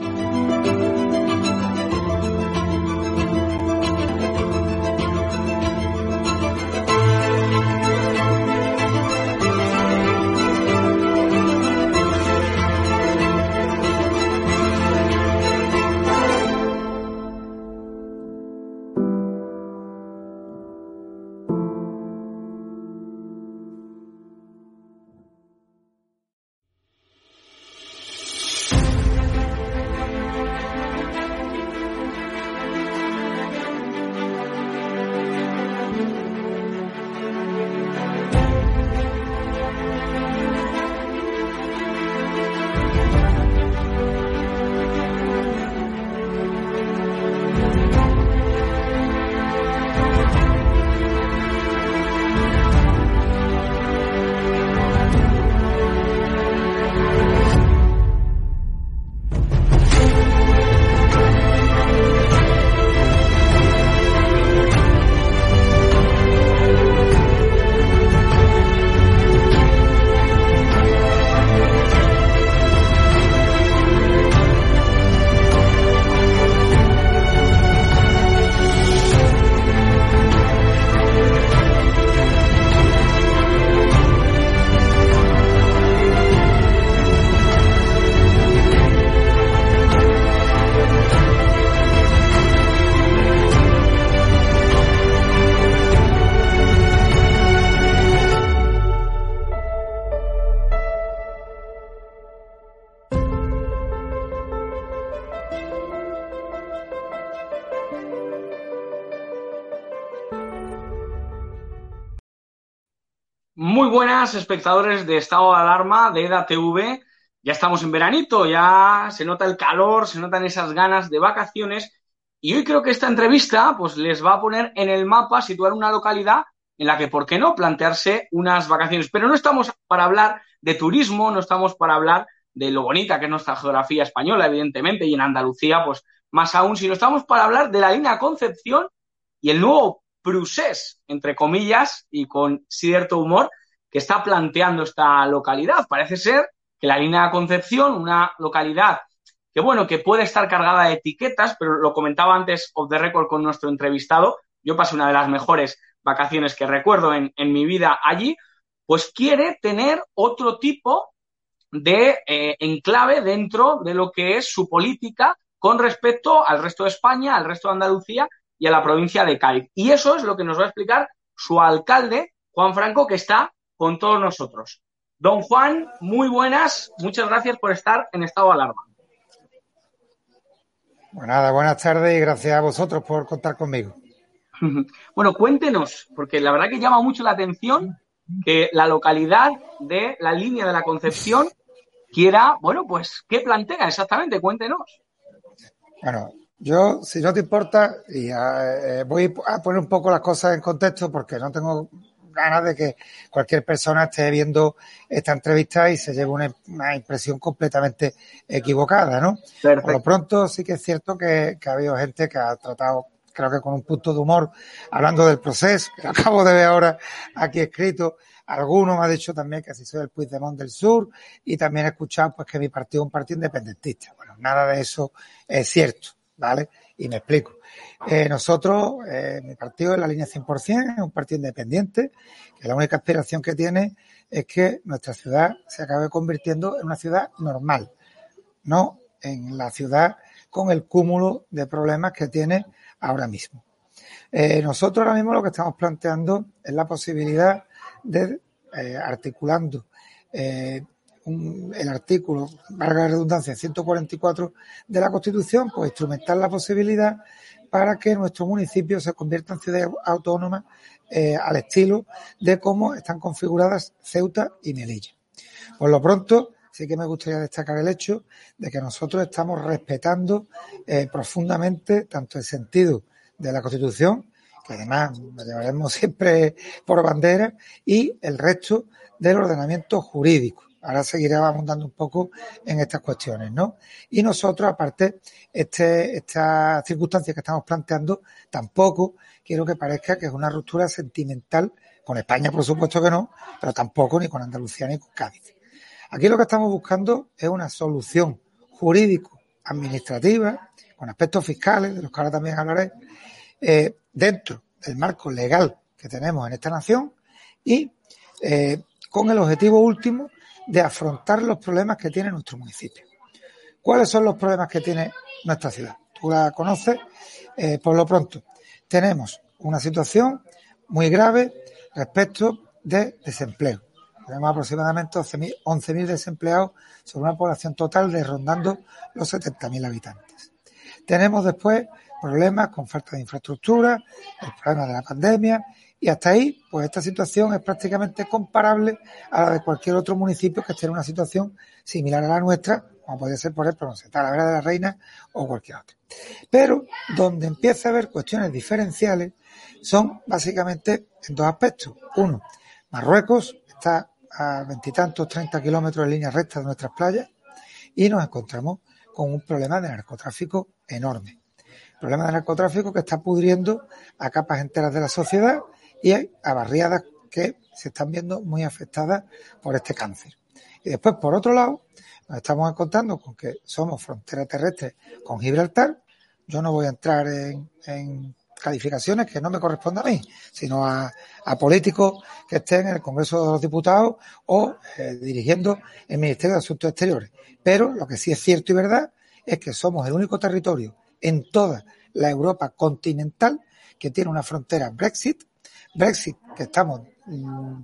Muy espectadores de Estado de Alarma de EDA-TV. Ya estamos en veranito, ya se nota el calor, se notan esas ganas de vacaciones. Y hoy creo que esta entrevista pues, les va a poner en el mapa, situar una localidad en la que, ¿por qué no?, plantearse unas vacaciones. Pero no estamos para hablar de turismo, no estamos para hablar de lo bonita que es nuestra geografía española, evidentemente, y en Andalucía, pues más aún, sino estamos para hablar de la línea Concepción y el nuevo Prusés, entre comillas, y con cierto humor, que está planteando esta localidad. Parece ser que la línea de Concepción, una localidad que, bueno, que puede estar cargada de etiquetas, pero lo comentaba antes of the record con nuestro entrevistado, yo pasé una de las mejores vacaciones que recuerdo en, en mi vida allí, pues quiere tener otro tipo de eh, enclave dentro de lo que es su política con respecto al resto de España, al resto de Andalucía y a la provincia de Cádiz. Y eso es lo que nos va a explicar su alcalde, Juan Franco, que está con todos nosotros. Don Juan, muy buenas, muchas gracias por estar en estado de alarma. Bueno, nada, buenas tardes y gracias a vosotros por contar conmigo. Bueno, cuéntenos, porque la verdad que llama mucho la atención que la localidad de la línea de la Concepción quiera, bueno, pues, ¿qué plantea exactamente? Cuéntenos. Bueno, yo, si no te importa, y eh, voy a poner un poco las cosas en contexto porque no tengo ganas de que cualquier persona esté viendo esta entrevista y se lleve una, impresión completamente equivocada, ¿no? Por lo pronto sí que es cierto que, ha habido gente que ha tratado, creo que con un punto de humor, hablando del proceso, que acabo de ver ahora aquí escrito, algunos me ha dicho también que así soy el Puigdemont del Sur y también he escuchado pues que mi partido es un partido independentista. Bueno, nada de eso es cierto. ¿vale? Y me explico. Eh, nosotros, eh, mi partido es la línea 100%, es un partido independiente, que la única aspiración que tiene es que nuestra ciudad se acabe convirtiendo en una ciudad normal, no en la ciudad con el cúmulo de problemas que tiene ahora mismo. Eh, nosotros ahora mismo lo que estamos planteando es la posibilidad de, articulando el artículo, valga la redundancia, 144 de la Constitución, pues instrumentar la posibilidad para que nuestro municipio se convierta en ciudad autónoma eh, al estilo de cómo están configuradas Ceuta y Melilla. Por lo pronto, sí que me gustaría destacar el hecho de que nosotros estamos respetando eh, profundamente tanto el sentido de la Constitución, que además lo llevaremos siempre por bandera, y el resto del ordenamiento jurídico. Ahora seguiré abundando un poco en estas cuestiones, ¿no? Y nosotros, aparte, este, esta circunstancia que estamos planteando, tampoco quiero que parezca que es una ruptura sentimental con España, por supuesto que no, pero tampoco ni con Andalucía ni con Cádiz. Aquí lo que estamos buscando es una solución jurídico administrativas, con aspectos fiscales, de los que ahora también hablaré, eh, dentro del marco legal que tenemos en esta nación y eh, con el objetivo último de afrontar los problemas que tiene nuestro municipio. ¿Cuáles son los problemas que tiene nuestra ciudad? Tú la conoces, eh, por lo pronto. Tenemos una situación muy grave respecto de desempleo. Tenemos aproximadamente 11.000 desempleados sobre una población total de rondando los 70.000 habitantes. Tenemos después problemas con falta de infraestructura, el problema de la pandemia y hasta ahí, pues esta situación es prácticamente comparable a la de cualquier otro municipio que esté en una situación similar a la nuestra, como podría ser, por ejemplo, no sé, Talavera de la Reina o cualquier otra. Pero donde empieza a haber cuestiones diferenciales son básicamente en dos aspectos. Uno, Marruecos está a veintitantos, treinta kilómetros en línea recta de nuestras playas y nos encontramos con un problema de narcotráfico enorme. Problema de narcotráfico que está pudriendo a capas enteras de la sociedad y a barriadas que se están viendo muy afectadas por este cáncer. Y después, por otro lado, nos estamos encontrando con que somos frontera terrestre con Gibraltar. Yo no voy a entrar en, calificaciones que no me corresponden a mí, sino a, políticos que estén en el Congreso de los Diputados o eh, dirigiendo el Ministerio de Asuntos Exteriores. Pero lo que sí es cierto y verdad es que somos el único territorio en toda la Europa continental que tiene una frontera Brexit, Brexit que estamos mm,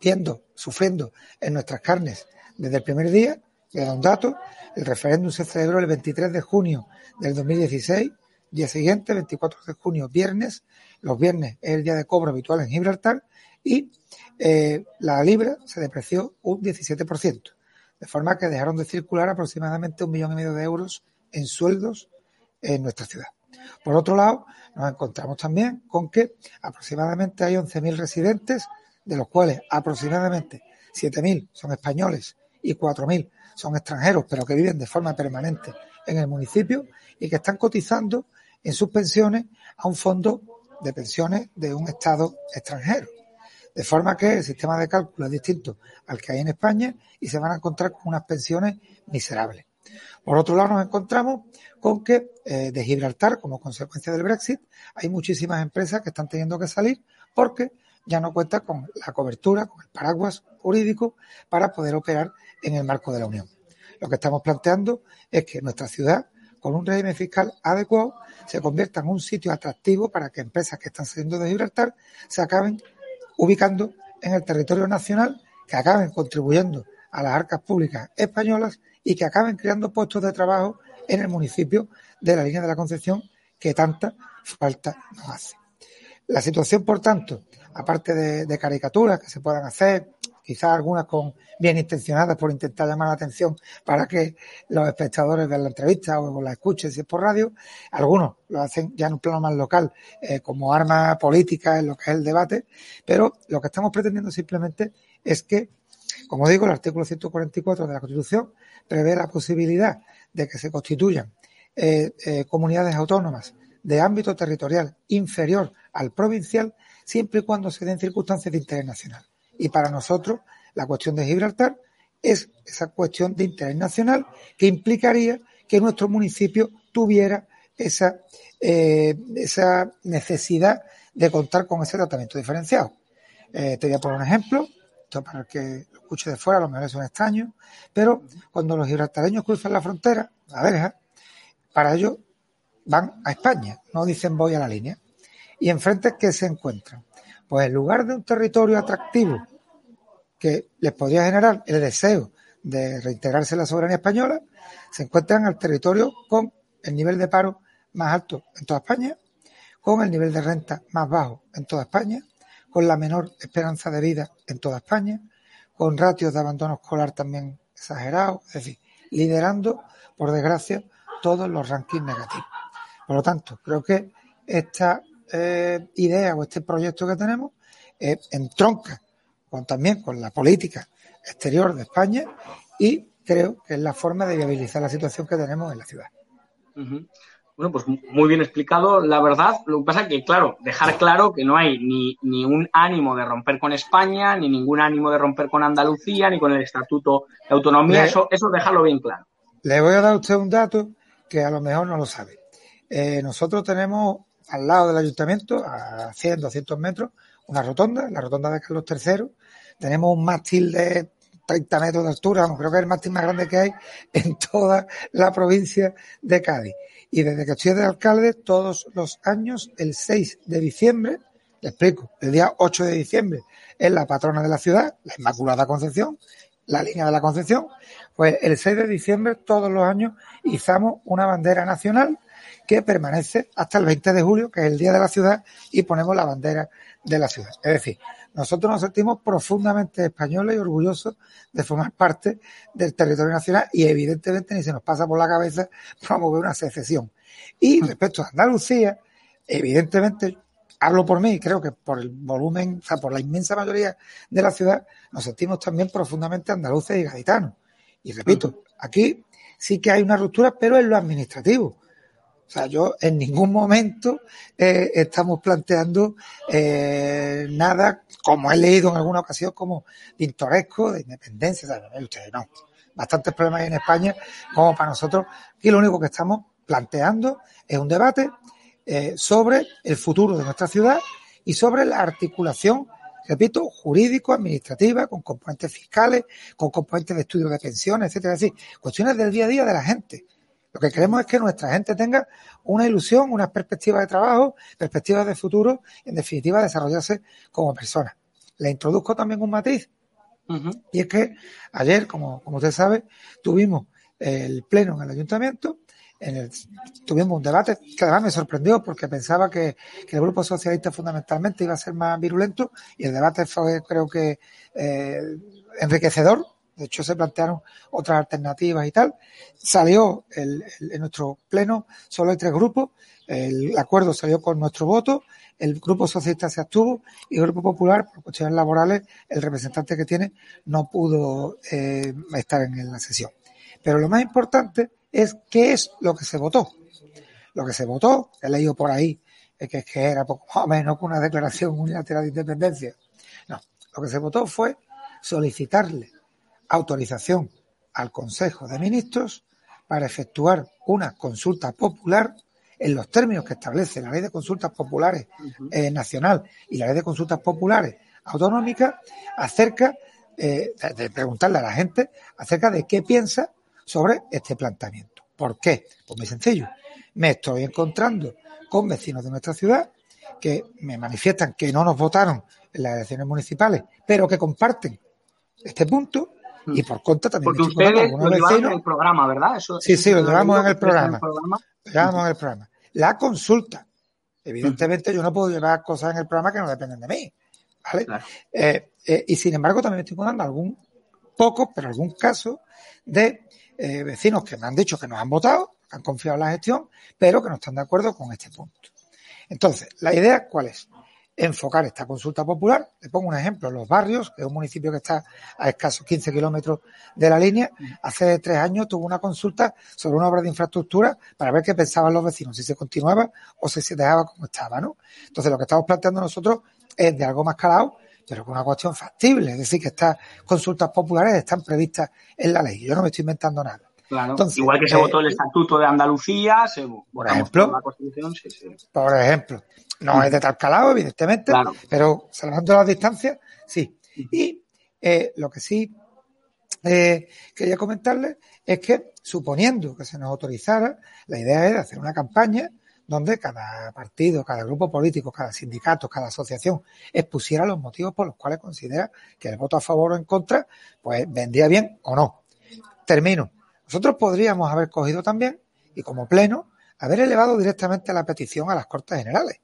viendo, sufriendo en nuestras carnes desde el primer día, le da un dato, el referéndum se celebró el 23 de junio del 2016, día siguiente, 24 de junio, viernes, los viernes es el día de cobro habitual en Gibraltar y eh, la libra se depreció un 17%, de forma que dejaron de circular aproximadamente un millón y medio de euros en sueldos en nuestra ciudad. Por otro lado, nos encontramos también con que aproximadamente hay 11.000 residentes, de los cuales aproximadamente 7.000 son españoles y 4.000 son extranjeros, pero que viven de forma permanente en el municipio y que están cotizando en sus pensiones a un fondo de pensiones de un Estado extranjero. De forma que el sistema de cálculo es distinto al que hay en España y se van a encontrar con unas pensiones miserables. Por otro lado, nos encontramos con que eh, de Gibraltar, como consecuencia del Brexit, hay muchísimas empresas que están teniendo que salir porque ya no cuenta con la cobertura, con el paraguas jurídico para poder operar en el marco de la Unión. Lo que estamos planteando es que nuestra ciudad, con un régimen fiscal adecuado, se convierta en un sitio atractivo para que empresas que están saliendo de Gibraltar se acaben ubicando en el territorio nacional, que acaben contribuyendo a las arcas públicas españolas y que acaben creando puestos de trabajo en el municipio de la línea de la Concepción que tanta falta nos hace. La situación, por tanto, aparte de, caricaturas que se puedan hacer, quizás algunas con bien intencionadas por intentar llamar la atención para que los espectadores vean la entrevista o la escuchen si es por radio, algunos lo hacen ya en un plano más local eh, como arma política en lo que es el debate, pero lo que estamos pretendiendo simplemente es que, como digo, el artículo 144 de la Constitución prevé la posibilidad de que se constituyan eh, eh, comunidades autónomas de ámbito territorial inferior al provincial siempre y cuando se den circunstancias de interés nacional. Y para nosotros, la cuestión de Gibraltar es esa cuestión de interés nacional que implicaría que nuestro municipio tuviera esa, eh, esa necesidad de contar con ese tratamiento diferenciado. Te voy a poner un ejemplo, esto para el que lo escuche de fuera, a lo mejor es un extraño, pero cuando los gibraltareños cruzan la frontera, la verja, para ellos van a España, no dicen voy a la línea. Y enfrente, ¿qué se encuentran? Pues en lugar de un territorio atractivo que les podría generar el deseo de reintegrarse en la soberanía española, se encuentran al territorio con el nivel de paro más alto en toda España, con el nivel de renta más bajo en toda España, con la menor esperanza de vida en toda España, con ratios de abandono escolar también exagerados, es decir, liderando, por desgracia, todos los rankings negativos. Por lo tanto, creo que esta eh, idea o este proyecto que tenemos entronca con, también con la política exterior de España y creo que es la forma de viabilizar la situación que tenemos en la ciudad. Bueno, pues muy bien explicado, la verdad. Lo que pasa es que, claro, dejar claro que no hay ni, ni un ánimo de romper con España, ni ningún ánimo de romper con Andalucía, ni con el Estatuto de Autonomía. eso, eso dejarlo bien claro. Le voy a dar a usted un dato que a lo mejor no lo sabe. Eh, nosotros tenemos al lado del ayuntamiento, a 100, 200 metros, una rotonda, la rotonda de Carlos III. Tenemos un mástil de 30 metros de altura, creo que es el mástil más grande que hay en toda la provincia de Cádiz. Y desde que estoy de alcalde, todos los años, el 6 de diciembre, le explico, el día 8 de diciembre es la patrona de la ciudad, la Inmaculada Concepción, la línea de la Concepción, pues el 6 de diciembre todos los años izamos una bandera nacional que permanece hasta el 20 de julio, que es el día de la ciudad, y ponemos la bandera de la ciudad. Es decir, nosotros nos sentimos profundamente españoles y orgullosos de formar parte del territorio nacional y evidentemente ni se nos pasa por la cabeza promover una secesión. Y respecto a Andalucía, evidentemente hablo por mí, creo que por el volumen, o sea, por la inmensa mayoría de la ciudad, nos sentimos también profundamente andaluces y gaditanos. Y repito, aquí sí que hay una ruptura, pero en lo administrativo. O sea, yo en ningún momento eh, estamos planteando eh, nada, como he leído en alguna ocasión, como pintoresco, de independencia. ¿sabes? Ustedes no. Bastantes problemas hay en España, como para nosotros. Y lo único que estamos planteando es un debate eh, sobre el futuro de nuestra ciudad y sobre la articulación, repito, jurídico-administrativa, con componentes fiscales, con componentes de estudio de pensiones, etcétera. Es decir, cuestiones del día a día de la gente. Lo que queremos es que nuestra gente tenga una ilusión, unas perspectivas de trabajo, perspectivas de futuro y, en definitiva, desarrollarse como persona. Le introduzco también un matiz. Y es que ayer, como, como usted sabe, tuvimos el pleno en el ayuntamiento en el, tuvimos un debate que además me sorprendió porque pensaba que, que, el Grupo Socialista fundamentalmente iba a ser más virulento y el debate fue creo que eh, enriquecedor. De hecho, se plantearon otras alternativas y tal. Salió en nuestro pleno, solo hay tres grupos. El acuerdo salió con nuestro voto. El Grupo Socialista se abstuvo y el Grupo Popular, por cuestiones laborales, el representante que tiene no pudo eh, estar en la sesión. Pero lo más importante es qué es lo que se votó. Lo que se votó, he leído por ahí, es que, era poco más o menos una declaración unilateral de independencia. No, lo que se votó fue solicitarle autorización al Consejo de Ministros para efectuar una consulta popular en los términos que establece la ley de consultas populares eh, nacional y la ley de consultas populares autonómicas acerca eh, de preguntarle a la gente acerca de qué piensa sobre este planteamiento. ¿Por qué? Pues muy sencillo. Me estoy encontrando con vecinos de nuestra ciudad que me manifiestan que no nos votaron en las elecciones municipales, pero que comparten este punto. Y por contra también Porque ustedes lo llevaron en el programa, ¿verdad? Eso, sí, sí, lo llevamos en el programa. llevamos en el programa. La consulta. Evidentemente yo no puedo llevar cosas en el programa que no dependen de mí. ¿Vale? Claro. Eh, eh, y sin embargo también estoy contando algún poco, pero algún caso de eh, vecinos que me han dicho que nos han votado, que han confiado en la gestión, pero que no están de acuerdo con este punto. Entonces, la idea, ¿cuál es? Enfocar esta consulta popular. Le pongo un ejemplo. Los Barrios, que es un municipio que está a escasos 15 kilómetros de la línea, hace tres años tuvo una consulta sobre una obra de infraestructura para ver qué pensaban los vecinos, si se continuaba o si se dejaba como estaba, ¿no? Entonces, lo que estamos planteando nosotros es de algo más calado, pero con una cuestión factible. Es decir, que estas consultas populares están previstas en la ley. Yo no me estoy inventando nada. Claro. Entonces, Igual que se eh, votó el Estatuto de Andalucía, se votamos ejemplo. por la Constitución, sí, sí. Por ejemplo, no es de tal calado, evidentemente, Claro. pero salvando las distancias, sí. Y eh, lo que sí eh, quería comentarles es que, suponiendo que se nos autorizara, la idea era hacer una campaña donde cada partido, cada grupo político, cada sindicato, cada asociación expusiera los motivos por los cuales considera que el voto a favor o en contra, pues vendría bien o no. Termino. Nosotros podríamos haber cogido también, y como pleno, haber elevado directamente la petición a las Cortes Generales.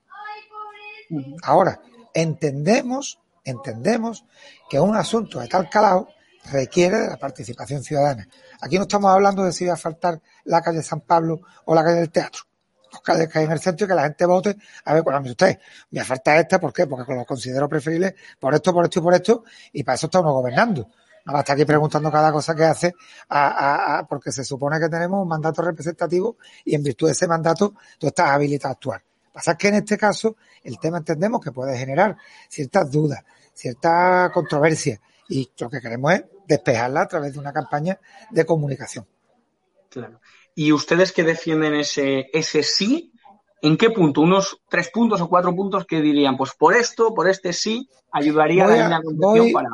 Ahora, entendemos, entendemos que un asunto de tal calado requiere de la participación ciudadana. Aquí no estamos hablando de si va a faltar la calle San Pablo o la calle del Teatro. Dos calles que hay en el centro y que la gente vote. A ver, bueno, mire usted, me falta esta, ¿por qué? Porque lo considero preferible por esto, por esto y por esto, y para eso estamos gobernando. No va a estar aquí preguntando cada cosa que hace, a, a- a- porque se supone que tenemos un mandato representativo y en virtud de ese mandato tú estás habilitado a actuar. Pasa que en este caso el tema entendemos que puede generar ciertas dudas, cierta controversia y lo que queremos es despejarla a través de una campaña de comunicación. Claro. y ustedes que defienden ese, ese sí, ¿en qué punto? ¿Unos tres puntos o cuatro puntos que dirían? Pues por esto, por este sí, ayudaría a, la voy, para.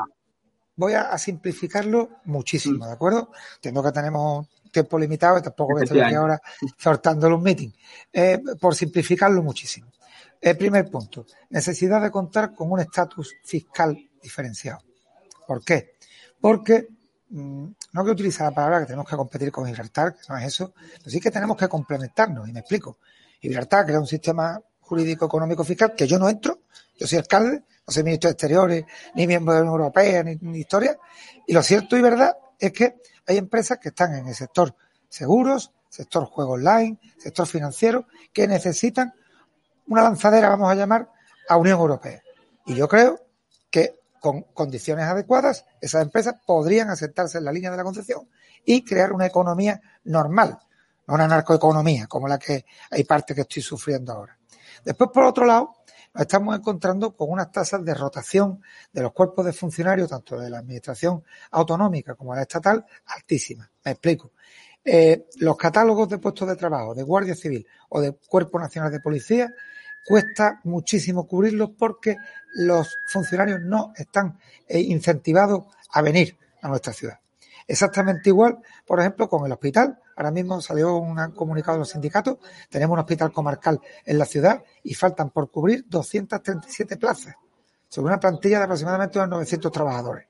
Voy a, simplificarlo muchísimo. ¿de acuerdo? Entiendo que tenemos tiempo limitado y tampoco estoy aquí ahora soltando los meetings. Eh, por simplificarlo muchísimo. El primer punto, necesidad de contar con un estatus fiscal diferenciado. ¿Por qué? Porque mm, no que utilizar la palabra que tenemos que competir con Gibraltar, que no es eso, pero sí que tenemos que complementarnos, y me explico. Gibraltar crea un sistema jurídico económico fiscal que yo no entro, yo soy alcalde, no soy ministro de Exteriores, ni miembro de la Unión Europea, ni, ni historia, y lo cierto y verdad es que hay empresas que están en el sector seguros, sector juego online, sector financiero, que necesitan una lanzadera, vamos a llamar, a Unión Europea. Y yo creo que con condiciones adecuadas, esas empresas podrían aceptarse en la línea de la concesión y crear una economía normal, no una narcoeconomía como la que hay parte que estoy sufriendo ahora. Después, por otro lado, nos estamos encontrando con unas tasas de rotación de los cuerpos de funcionarios, tanto de la administración autonómica como de la estatal, altísimas. Me explico. Eh, los catálogos de puestos de trabajo de Guardia Civil o de Cuerpo Nacional de Policía cuesta muchísimo cubrirlos porque los funcionarios no están eh, incentivados a venir a nuestra ciudad. Exactamente igual, por ejemplo, con el hospital. Ahora mismo salió un comunicado de los sindicatos. Tenemos un hospital comarcal en la ciudad y faltan por cubrir 237 plazas sobre una plantilla de aproximadamente unos 900 trabajadores.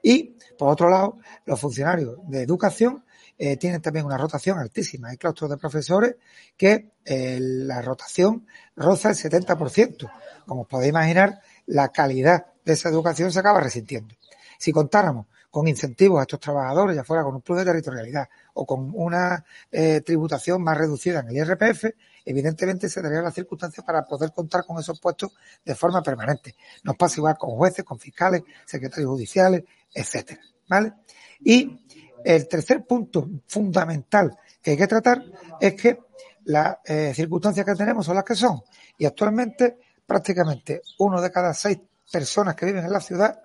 Y, por otro lado, los funcionarios de educación eh, tienen también una rotación altísima. Hay claustros de profesores que eh, la rotación roza el 70%. Como os podéis imaginar, la calidad de esa educación se acaba resintiendo. Si contáramos con incentivos a estos trabajadores, ya fuera con un plus de territorialidad o con una eh, tributación más reducida en el IRPF, evidentemente se darían las circunstancias para poder contar con esos puestos de forma permanente. Nos pasa igual con jueces, con fiscales, secretarios judiciales, etcétera. ¿Vale? Y el tercer punto fundamental que hay que tratar es que las eh, circunstancias que tenemos son las que son. Y actualmente prácticamente uno de cada seis personas que viven en la ciudad,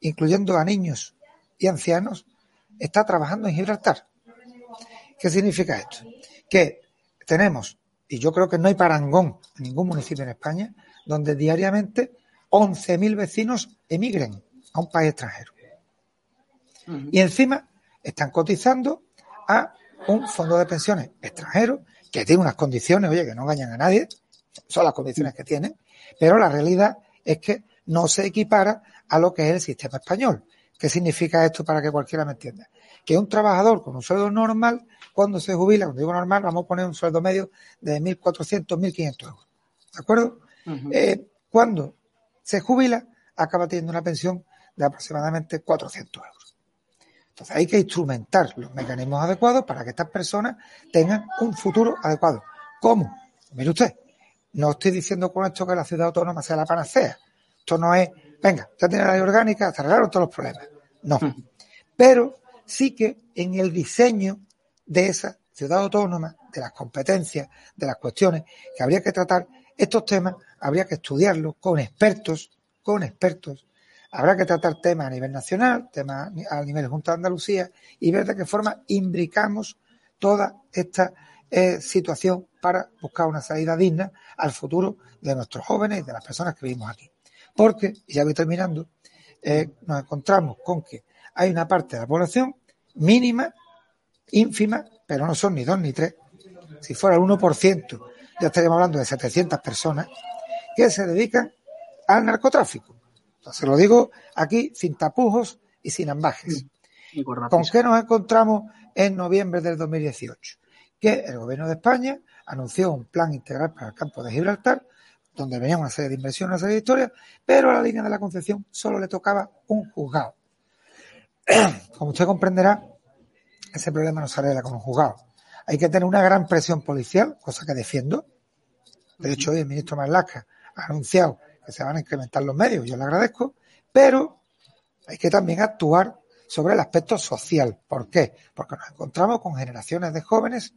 incluyendo a niños y ancianos, está trabajando en Gibraltar. ¿Qué significa esto? Que tenemos, y yo creo que no hay parangón en ningún municipio en España, donde diariamente 11.000 vecinos emigren a un país extranjero. Y encima están cotizando a un fondo de pensiones extranjero que tiene unas condiciones, oye, que no engañan a nadie, son las condiciones que tienen, pero la realidad es que no se equipara a lo que es el sistema español. ¿Qué significa esto para que cualquiera me entienda? Que un trabajador con un sueldo normal, cuando se jubila, cuando digo normal, vamos a poner un sueldo medio de 1.400, 1.500 euros. ¿De acuerdo? Eh, cuando se jubila, acaba teniendo una pensión de aproximadamente 400 euros. Entonces hay que instrumentar los mecanismos adecuados para que estas personas tengan un futuro adecuado. ¿Cómo? Mire usted, no estoy diciendo con esto que la ciudad autónoma sea la panacea. Esto no es, venga, ya tiene la ley orgánica, se arreglaron todos los problemas. No. Pero sí que en el diseño de esa ciudad autónoma, de las competencias, de las cuestiones que habría que tratar, estos temas habría que estudiarlos con expertos, con expertos Habrá que tratar temas a nivel nacional, temas a nivel Junta de Andalucía y ver de qué forma imbricamos toda esta eh, situación para buscar una salida digna al futuro de nuestros jóvenes y de las personas que vivimos aquí. Porque, y ya voy terminando, eh, nos encontramos con que hay una parte de la población mínima, ínfima, pero no son ni dos ni tres. Si fuera el 1%, ya estaríamos hablando de 700 personas que se dedican al narcotráfico. Se lo digo aquí sin tapujos y sin ambajes. ¿Con qué nos encontramos en noviembre del 2018? Que el gobierno de España anunció un plan integral para el campo de Gibraltar, donde venía una serie de inversiones, una serie de historias, pero a la línea de la Concepción solo le tocaba un juzgado. Como usted comprenderá, ese problema no se arregla con un juzgado. Hay que tener una gran presión policial, cosa que defiendo. De hecho, hoy el ministro Marlaska ha anunciado que se van a incrementar los medios, yo le agradezco, pero hay que también actuar sobre el aspecto social. ¿Por qué? Porque nos encontramos con generaciones de jóvenes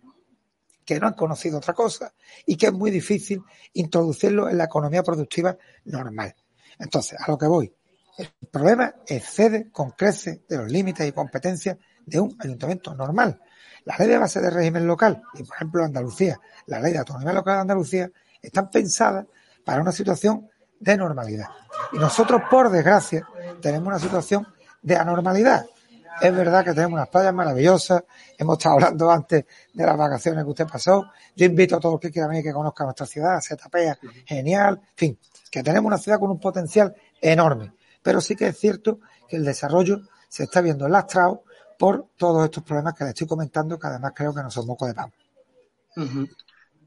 que no han conocido otra cosa y que es muy difícil introducirlo en la economía productiva normal. Entonces, a lo que voy, el problema excede con crece de los límites y competencias de un ayuntamiento normal. La ley de base de régimen local, y por ejemplo Andalucía, la ley de autonomía local de Andalucía, están pensadas para una situación de normalidad. Y nosotros, por desgracia, tenemos una situación de anormalidad. Es verdad que tenemos unas playas maravillosas. Hemos estado hablando antes de las vacaciones que usted pasó. Yo invito a todos los que quieran venir que conozcan nuestra ciudad, se tapea, genial. En fin, que tenemos una ciudad con un potencial enorme. Pero sí que es cierto que el desarrollo se está viendo lastrado por todos estos problemas que le estoy comentando, que además creo que no son moco de pavo.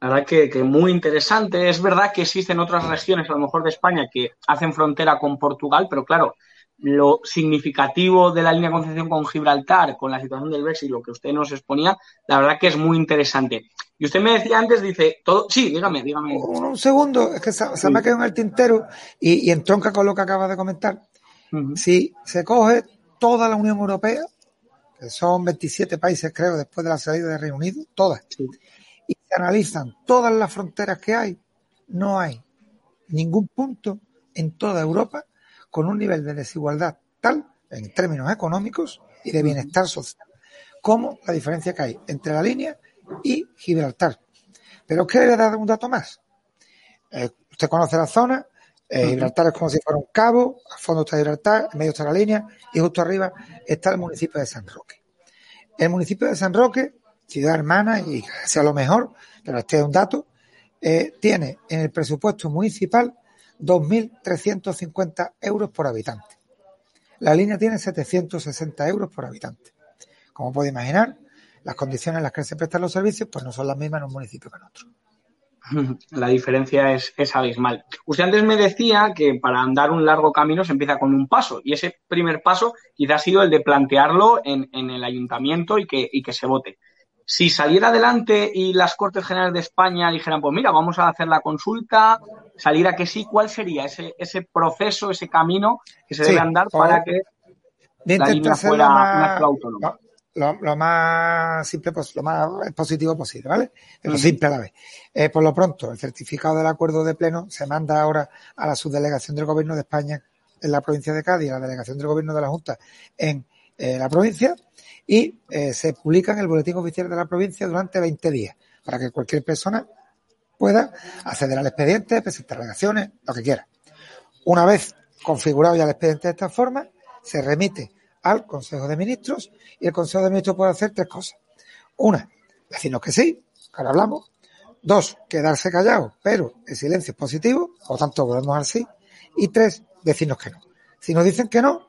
La verdad que, que, muy interesante. Es verdad que existen otras regiones, a lo mejor de España, que hacen frontera con Portugal, pero claro, lo significativo de la línea de Concepción con Gibraltar, con la situación del Brexit, lo que usted nos exponía, la verdad que es muy interesante. Y usted me decía antes, dice, todo, sí, dígame, dígame. Un, segundo, es que se, se me ha quedado en el tintero y, y, entronca con lo que acaba de comentar. Uh -huh. Si se coge toda la Unión Europea, que son 27 países, creo, después de la salida del Reino Unido, todas, sí. y se analizan todas las fronteras que hay, no hay ningún punto en toda Europa con un nivel de desigualdad tal en términos económicos y de bienestar social como la diferencia que hay entre la línea y Gibraltar. Pero os quiero dar un dato más. Eh, usted conoce la zona, eh, Gibraltar es como si fuera un cabo, al fondo está Gibraltar, en medio está la línea y justo arriba está el municipio de San Roque. El municipio de San Roque, ciudad hermana y sea lo mejor, pero este es un dato, eh, tiene en el presupuesto municipal 2.350 euros por habitante. La línea tiene 760 euros por habitante. Como puede imaginar, las condiciones en las que se prestan los servicios pues no son las mismas en un municipio que en otro. La diferencia es, es, abismal. Usted antes me decía que para andar un largo camino se empieza con un paso y ese primer paso quizá ha sido el de plantearlo en, en el ayuntamiento y que, y que se vote si saliera adelante y las Cortes Generales de España dijeran, pues mira, vamos a hacer la consulta, saliera que sí, ¿cuál sería ese, ese proceso, ese camino que se sí, debe andar para que la línea fuera más, autónoma? Lo, lo, más simple, lo más positivo posible, ¿vale? Pero mm. simple a la vez. Eh, por lo pronto, el certificado del acuerdo de pleno se manda ahora a la subdelegación del Gobierno de España en la provincia de Cádiz, a la delegación del Gobierno de la Junta en eh, la provincia, y eh, se publica en el boletín oficial de la provincia durante 20 días para que cualquier persona pueda acceder al expediente, presentar alegaciones, lo que quiera. Una vez configurado ya el expediente de esta forma, se remite al Consejo de Ministros y el Consejo de Ministros puede hacer tres cosas. Una, decirnos que sí, que ahora hablamos. Dos, quedarse callado, pero el silencio es positivo, por lo tanto volvemos al sí. Y tres, decirnos que no. Si nos dicen que no,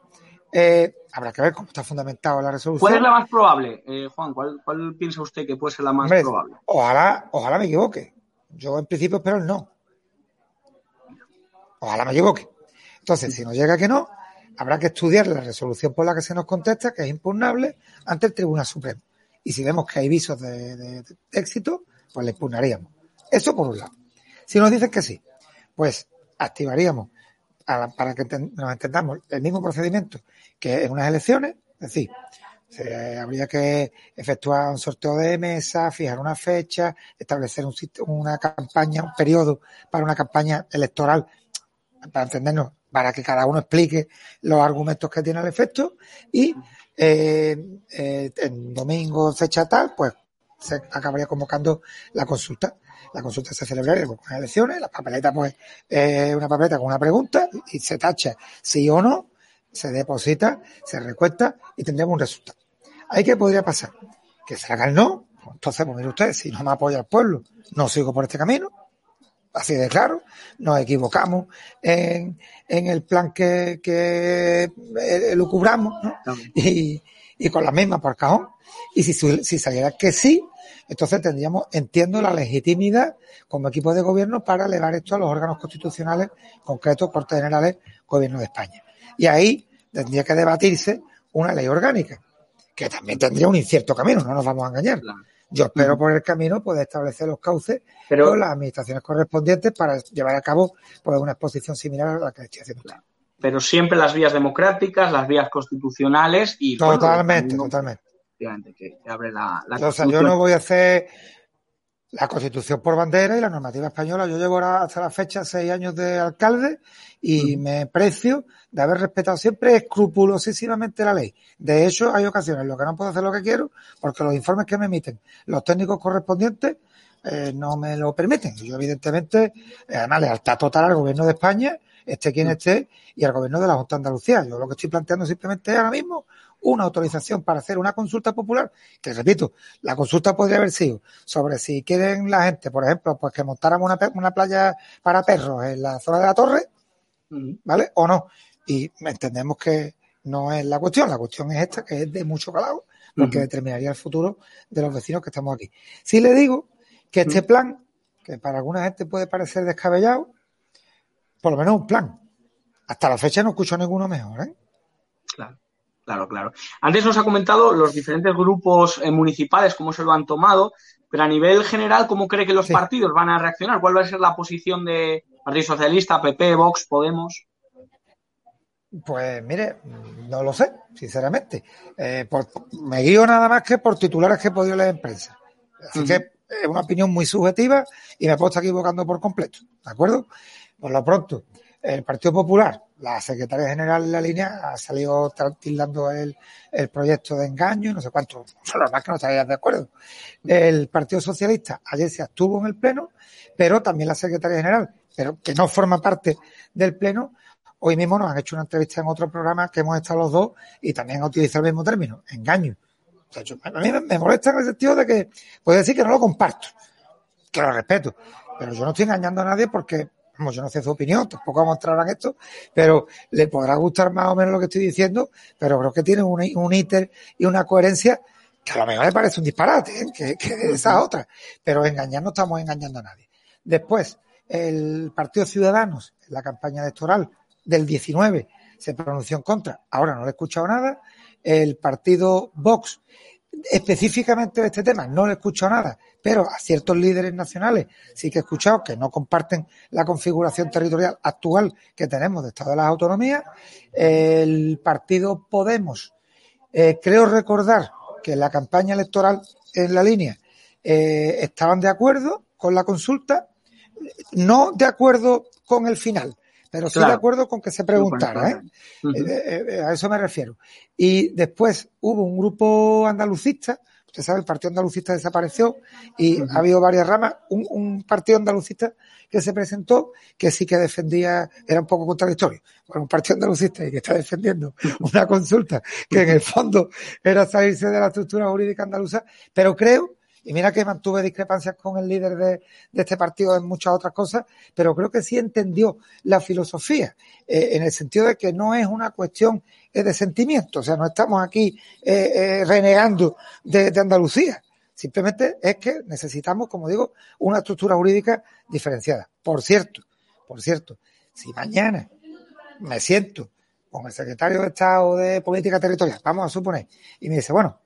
eh, habrá que ver cómo está fundamentado la resolución. ¿Cuál es la más probable, eh, Juan? ¿cuál, ¿cuál, piensa usted que puede ser la más Hombre, probable? Ojalá, ojalá me equivoque. Yo en principio espero el no. Ojalá me equivoque. Entonces, si nos llega que no, habrá que estudiar la resolución por la que se nos contesta, que es impugnable, ante el Tribunal Supremo. Y si vemos que hay visos de, de, de éxito, pues le impugnaríamos. Eso por un lado. Si nos dicen que sí, pues activaríamos para que nos entendamos el mismo procedimiento que en unas elecciones, es decir, se, habría que efectuar un sorteo de mesa, fijar una fecha, establecer un, una campaña, un periodo para una campaña electoral, para entendernos, para que cada uno explique los argumentos que tiene el efecto y eh, eh, en domingo, fecha tal, pues se acabaría convocando la consulta la consulta se celebraría con las elecciones, la papeleta pues es eh, una papeleta con una pregunta y se tacha sí o no, se deposita, se recuesta y tendremos un resultado. ¿Ahí qué podría pasar? Que se haga el no, pues, entonces pues mire usted, si no me apoya el pueblo, no sigo por este camino, así de claro, nos equivocamos en, en el plan que, que eh, lo cubramos, ¿no? Y, y con la misma por cajón. Y si, si saliera que sí, entonces tendríamos, entiendo, la legitimidad como equipo de gobierno para elevar esto a los órganos constitucionales, concretos, Cortes Generales, Gobierno de España. Y ahí tendría que debatirse una ley orgánica, que también tendría un incierto camino, no nos vamos a engañar. Yo espero por el camino poder establecer los cauces Pero, con las administraciones correspondientes para llevar a cabo pues, una exposición similar a la que estoy haciendo. Pero siempre las vías democráticas, las vías constitucionales y... Totalmente, bueno, totalmente que, que abre la, la o sea, yo no voy a hacer la Constitución por bandera y la normativa española. Yo llevo ahora hasta la fecha seis años de alcalde y me precio de haber respetado siempre escrupulosísimamente la ley. De hecho, hay ocasiones en las que no puedo hacer lo que quiero porque los informes que me emiten los técnicos correspondientes eh, no me lo permiten. Yo, evidentemente, además, lealtad total al gobierno de España, esté quien esté, y al gobierno de la Junta de Andalucía. Yo lo que estoy planteando simplemente ahora mismo una autorización para hacer una consulta popular, que repito, la consulta podría haber sido sobre si quieren la gente, por ejemplo, pues que montáramos una, una playa para perros en la zona de la torre, ¿vale? O no. Y entendemos que no es la cuestión, la cuestión es esta, que es de mucho calado, porque determinaría el futuro de los vecinos que estamos aquí. Si le digo que este plan, que para alguna gente puede parecer descabellado, por lo menos un plan. Hasta la fecha no escucho ninguno mejor, ¿eh? Claro. Claro, claro. Antes nos ha comentado los diferentes grupos eh, municipales, cómo se lo han tomado, pero a nivel general, ¿cómo cree que los partidos van a reaccionar? ¿Cuál va a ser la posición de Partido Socialista, PP, Vox, Podemos? Pues mire, no lo sé, sinceramente. Eh, me guío nada más que por titulares que he podido leer en prensa. Así que es una opinión muy subjetiva y me puedo estar equivocando por completo. ¿De acuerdo? Por lo pronto, el Partido Popular, la secretaria general de la línea, ha salido tildando el, el proyecto de engaño no sé cuánto. Lo más que no estarían de acuerdo. El Partido Socialista ayer se abstuvo en el Pleno, pero también la secretaria general, pero que no forma parte del Pleno, hoy mismo nos han hecho una entrevista en otro programa que hemos estado los dos y también ha utilizado el mismo término, engaño. a mí me molesta en el sentido de que puede decir que no lo comparto, que lo respeto, pero yo no estoy engañando a nadie porque yo no sé su opinión, tampoco vamos en esto, pero le podrá gustar más o menos lo que estoy diciendo, pero creo que tiene un, un íter y una coherencia que a lo mejor le parece un disparate, ¿eh? que, que esa otra, pero engañar no estamos engañando a nadie. Después, el Partido Ciudadanos, en la campaña electoral del 19, se pronunció en contra, ahora no le he escuchado nada. El Partido Vox específicamente de este tema no le he escuchado nada, pero a ciertos líderes nacionales sí que he escuchado que no comparten la configuración territorial actual que tenemos de Estado de las Autonomías. El partido Podemos, eh, creo recordar que en la campaña electoral en la línea eh, estaban de acuerdo con la consulta, no de acuerdo con el final, pero sí de acuerdo con que se preguntara, ¿eh? A eso me refiero. Y después hubo un grupo andalucista, usted sabe, el Partido Andalucista desapareció y ha habido varias ramas, un, partido andalucista que se presentó que sí que defendía, era un poco contradictorio, bueno, un partido andalucista y que está defendiendo una consulta que en el fondo era salirse de la estructura jurídica andaluza, pero creo y mira que mantuve discrepancias con el líder de, este partido en muchas otras cosas, pero creo que sí entendió la filosofía, eh, en el sentido de que no es una cuestión de sentimiento, o sea, no estamos aquí eh, renegando de, de Andalucía. Simplemente es que necesitamos, como digo, una estructura jurídica diferenciada. Por cierto, por cierto, si mañana me siento con el secretario de Estado de Política Territorial, vamos a suponer, y me dice, bueno,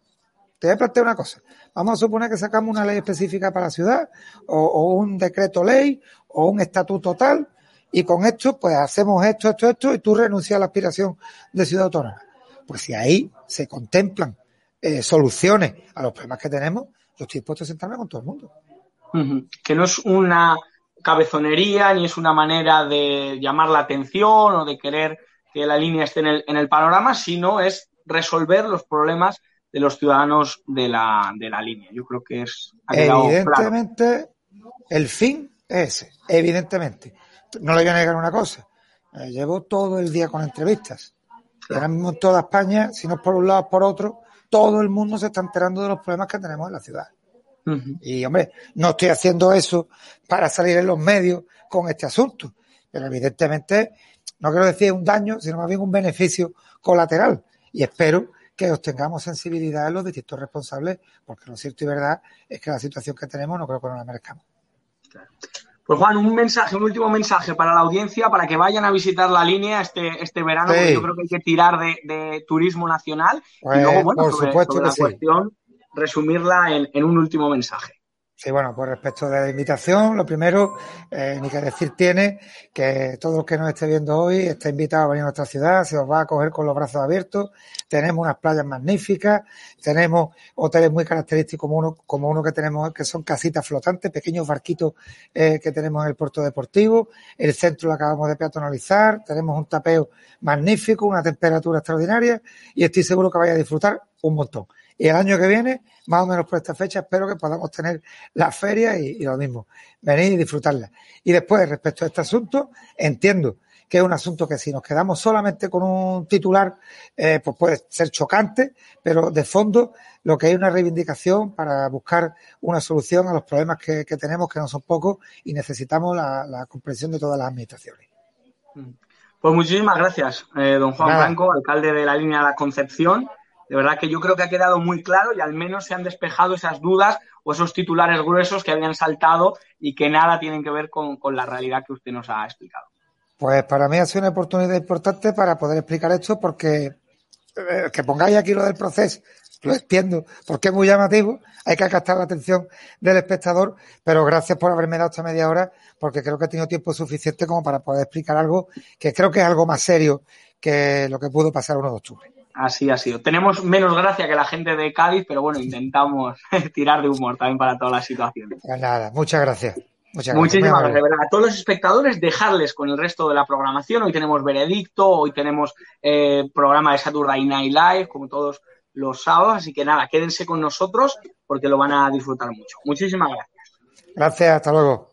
te voy a plantear una cosa. Vamos a suponer que sacamos una ley específica para la ciudad, o, un decreto ley, o un estatuto tal, y con esto, pues hacemos esto, esto, esto, y tú renuncias a la aspiración de ciudad autónoma. Pues si ahí se contemplan eh, soluciones a los problemas que tenemos, yo estoy dispuesto a sentarme con todo el mundo. Que no es una cabezonería ni es una manera de llamar la atención o de querer que la línea esté en el, en el panorama, sino es resolver los problemas de los ciudadanos de la, de la línea. Yo creo que es... Evidentemente, el fin es ese, evidentemente. No le voy a negar una cosa. Eh, llevo todo el día con entrevistas. Ahora mismo en toda España, si no es por un lado, por otro, todo el mundo se está enterando de los problemas que tenemos en la ciudad. Y hombre, no estoy haciendo eso para salir en los medios con este asunto, pero evidentemente no quiero decir un daño, sino más bien un beneficio colateral. Y espero que obtengamos sensibilidad en los distintos responsables, porque lo cierto y verdad es que la situación que tenemos no creo que nos la merezcamos. Pues Juan, un mensaje, un último mensaje para la audiencia para que vayan a visitar la línea este, este verano, porque yo creo que hay que tirar de, turismo nacional. Y luego, pues, bueno, por supuesto la cuestión, resumirla en, un último mensaje. Sí, bueno, pues respecto de la invitación, lo primero, eh, ni que decir tiene que todo el que nos esté viendo hoy está invitado a venir a nuestra ciudad, se os va a coger con los brazos abiertos, tenemos unas playas magníficas, tenemos hoteles muy característicos como uno, como uno que tenemos, que son casitas flotantes, pequeños barquitos eh, que tenemos en el puerto deportivo, el centro lo acabamos de peatonalizar, tenemos un tapeo magnífico, una temperatura extraordinaria y estoy seguro que vais a disfrutar un montón. Y el año que viene, más o menos por esta fecha, espero que podamos tener la feria y, lo mismo, venir y disfrutarla. Y después, respecto a este asunto, entiendo que es un asunto que si nos quedamos solamente con un titular, eh, pues puede ser chocante, pero de fondo lo que hay una reivindicación para buscar una solución a los problemas que, tenemos, que no son pocos, y necesitamos la, comprensión de todas las administraciones. Pues muchísimas gracias, eh, don Juan Blanco, alcalde de la línea de la Concepción. De verdad que yo creo que ha quedado muy claro y al menos se han despejado esas dudas o esos titulares gruesos que habían saltado y que nada tienen que ver con, la realidad que usted nos ha explicado. Pues para mí ha sido una oportunidad importante para poder explicar esto porque eh, que pongáis aquí lo del proceso, lo entiendo, porque es muy llamativo, hay que captar la atención del espectador, pero gracias por haberme dado esta media hora, porque creo que he tenido tiempo suficiente como para poder explicar algo que creo que es algo más serio que lo que pudo pasar el 1 de octubre. Así ha sido. Tenemos menos gracia que la gente de Cádiz, pero bueno, intentamos tirar de humor también para todas las situaciones. Pues nada, muchas gracias. Muchas Muchísimas gracias, de verdad. A todos los espectadores, dejarles con el resto de la programación. Hoy tenemos Veredicto, hoy tenemos eh, programa de Saturday Night Live, como todos los sábados. Así que nada, quédense con nosotros porque lo van a disfrutar mucho. Muchísimas gracias. Gracias, hasta luego.